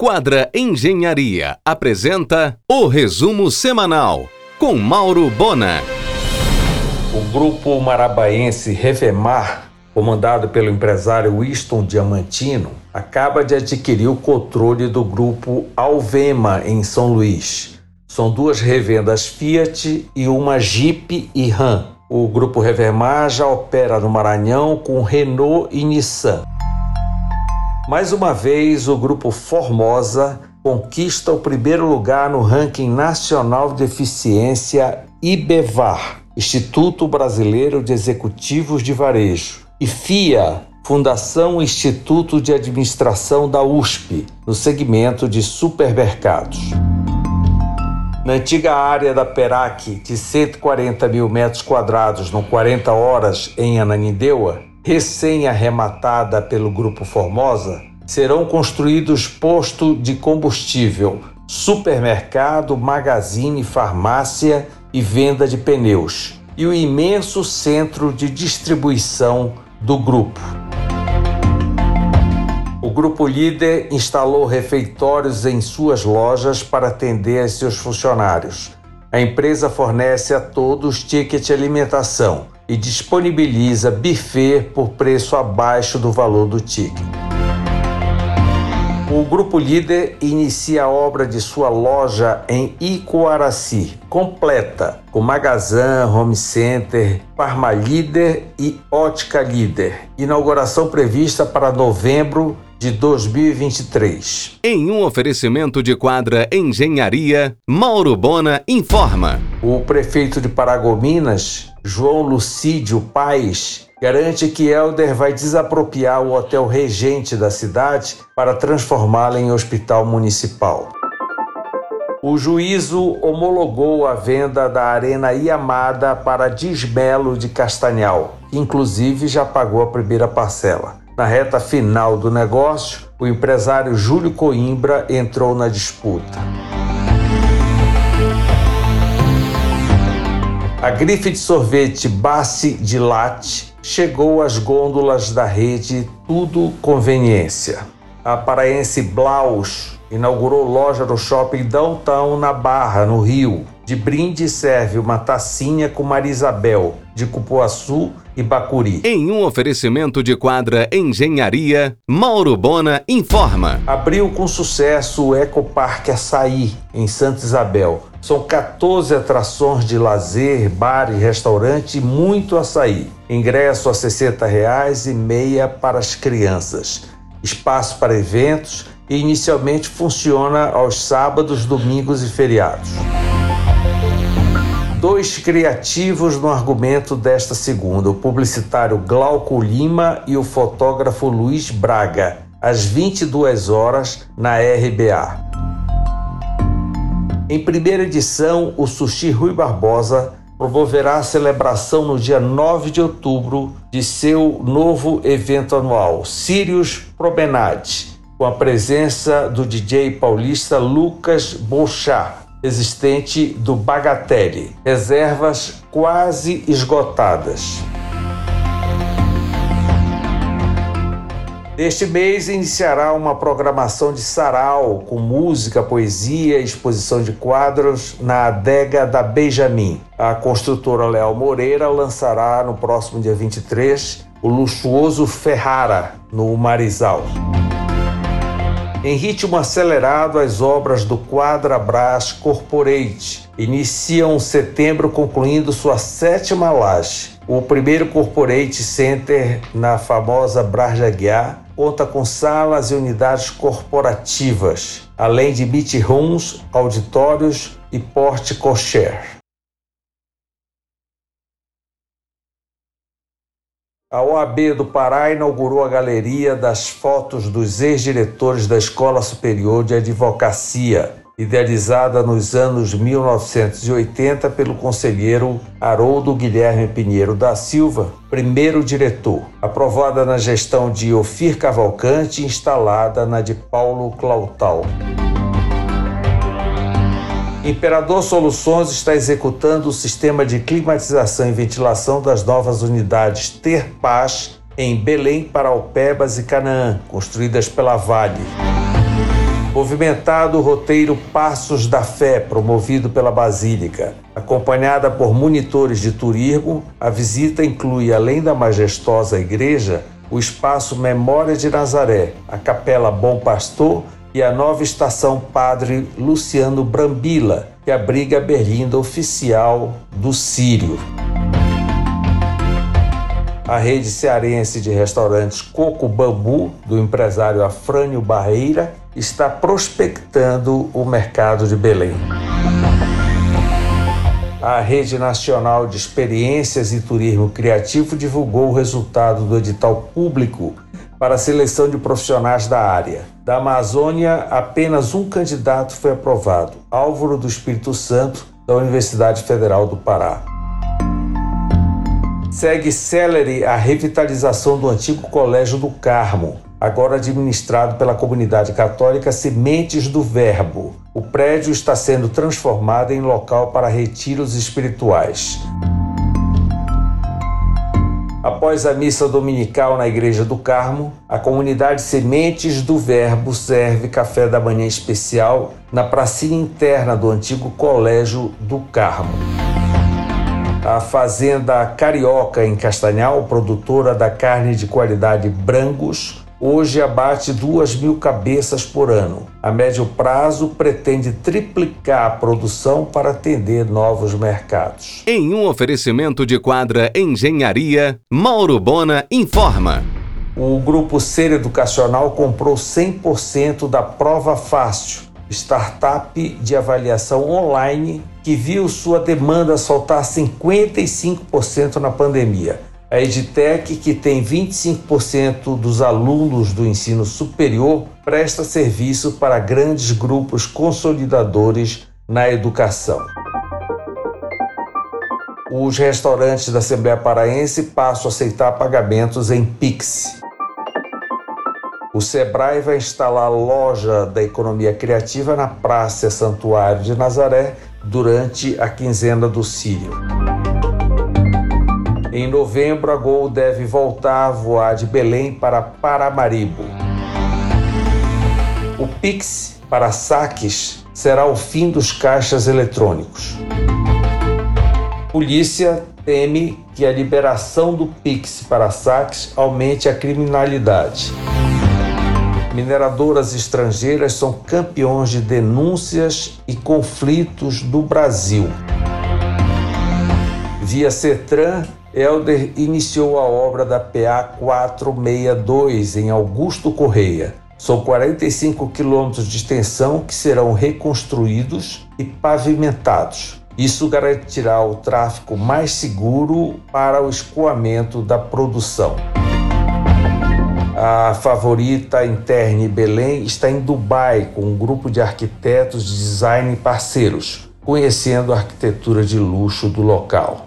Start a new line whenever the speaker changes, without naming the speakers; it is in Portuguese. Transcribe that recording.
Quadra Engenharia apresenta o resumo semanal com Mauro Bona.
O grupo marabaense Revemar, comandado pelo empresário Winston Diamantino, acaba de adquirir o controle do grupo Alvema em São Luís. São duas revendas Fiat e uma Jeep e Ram. O grupo Revemar já opera no Maranhão com Renault e Nissan. Mais uma vez, o grupo Formosa conquista o primeiro lugar no ranking nacional de eficiência IBEVAR, Instituto Brasileiro de Executivos de Varejo, e FIA, Fundação Instituto de Administração da USP, no segmento de supermercados. Na antiga área da Perac, de 140 mil metros quadrados, no 40 horas, em Ananindeua, recém-arrematada pelo Grupo Formosa, serão construídos posto de combustível, supermercado, magazine, farmácia e venda de pneus, e o imenso centro de distribuição do grupo. O grupo líder instalou refeitórios em suas lojas para atender a seus funcionários. A empresa fornece a todos ticket alimentação e disponibiliza buffet por preço abaixo do valor do ticket. O grupo líder inicia a obra de sua loja em Icoaraci, completa, com magazã, home center, Parma Líder e Ótica Líder. Inauguração prevista para novembro de 2023.
Em um oferecimento de quadra Engenharia, Mauro Bona informa.
O prefeito de Paragominas, João Lucídio Paes, garante que Helder vai desapropriar o hotel regente da cidade para transformá-lo em hospital municipal. O juízo homologou a venda da Arena Iamada para Desmelo de Castanhal, que inclusive já pagou a primeira parcela. Na reta final do negócio, o empresário Júlio Coimbra entrou na disputa. A grife de sorvete Bassi de Latte chegou às gôndolas da rede Tudo Conveniência. A paraense Blaus inaugurou loja do shopping Downtown na Barra, no Rio. De brinde serve uma tacinha com Marisabel, de Cupuaçu e Bacuri.
Em um oferecimento de quadra Engenharia, Mauro Bona informa.
Abriu com sucesso o Ecoparque Açaí, em Santa Isabel. São 14 atrações de lazer, bar e restaurante e muito açaí. Ingresso a 60 reais e meia para as crianças. Espaço para eventos e inicialmente funciona aos sábados, domingos e feriados dois criativos no argumento desta segunda, o publicitário Glauco Lima e o fotógrafo Luiz Braga, às 22 horas na RBA. Em primeira edição, o Sushi Rui Barbosa promoverá a celebração no dia 9 de outubro de seu novo evento anual, Sirius Promenade, com a presença do DJ paulista Lucas Bolchá, existente do Bagatelle, reservas quase esgotadas. Neste mês iniciará uma programação de sarau com música, poesia e exposição de quadros na adega da Benjamin. A construtora Leal Moreira lançará no próximo dia 23 o luxuoso Ferrara no Marizal. Em ritmo acelerado, as obras do Quadrabras Corporate iniciam setembro, concluindo sua sétima laje. O primeiro Corporate Center na famosa Guiar conta com salas e unidades corporativas, além de meet rooms, auditórios e porte kosher. A OAB do Pará inaugurou a galeria das fotos dos ex-diretores da Escola Superior de Advocacia, idealizada nos anos 1980 pelo conselheiro Haroldo Guilherme Pinheiro da Silva, primeiro diretor, aprovada na gestão de Ofir Cavalcante e instalada na de Paulo Clautal. Imperador Soluções está executando o sistema de climatização e ventilação das novas unidades Ter Paz em Belém, Paraupebas e Canaã, construídas pela Vale. Movimentado o roteiro Passos da Fé, promovido pela Basílica. Acompanhada por monitores de turismo, a visita inclui, além da majestosa igreja, o espaço Memória de Nazaré, a Capela Bom Pastor e a nova estação Padre Luciano Brambila, que abriga a berlinda oficial do Sírio. A rede cearense de restaurantes Coco Bambu, do empresário Afrânio Barreira, está prospectando o mercado de Belém. A Rede Nacional de Experiências e Turismo Criativo divulgou o resultado do edital público para a seleção de profissionais da área. Da Amazônia, apenas um candidato foi aprovado, Álvaro do Espírito Santo, da Universidade Federal do Pará. Segue célere a revitalização do antigo Colégio do Carmo, agora administrado pela comunidade católica Sementes do Verbo. O prédio está sendo transformado em local para retiros espirituais. Após a missa dominical na Igreja do Carmo, a comunidade Sementes do Verbo serve café da manhã especial na pracinha interna do antigo Colégio do Carmo. A Fazenda Carioca em Castanhal, produtora da carne de qualidade Brangos, hoje abate duas mil cabeças por ano. A médio prazo, pretende triplicar a produção para atender novos mercados.
Em um oferecimento de quadra Engenharia, Mauro Bona informa.
O Grupo Ser Educacional comprou 100% da Prova Fácil, startup de avaliação online que viu sua demanda saltar 55% na pandemia. A EdTech, que tem 25% dos alunos do ensino superior, presta serviço para grandes grupos consolidadores na educação. Os restaurantes da Assembleia Paraense passam a aceitar pagamentos em Pix. O Sebrae vai instalar loja da economia criativa na Praça Santuário de Nazaré durante a quinzena do Sírio. Em novembro, a Gol deve voltar a voar de Belém para Paramaribo. O Pix para saques será o fim dos caixas eletrônicos. Polícia teme que a liberação do Pix para saques aumente a criminalidade. Mineradoras estrangeiras são campeões de denúncias e conflitos do Brasil. Via CETRAN, Helder iniciou a obra da PA 462 em Augusto Correia. São 45 quilômetros de extensão que serão reconstruídos e pavimentados. Isso garantirá o tráfego mais seguro para o escoamento da produção. A favorita Interne Belém está em Dubai com um grupo de arquitetos de design parceiros, conhecendo a arquitetura de luxo do local.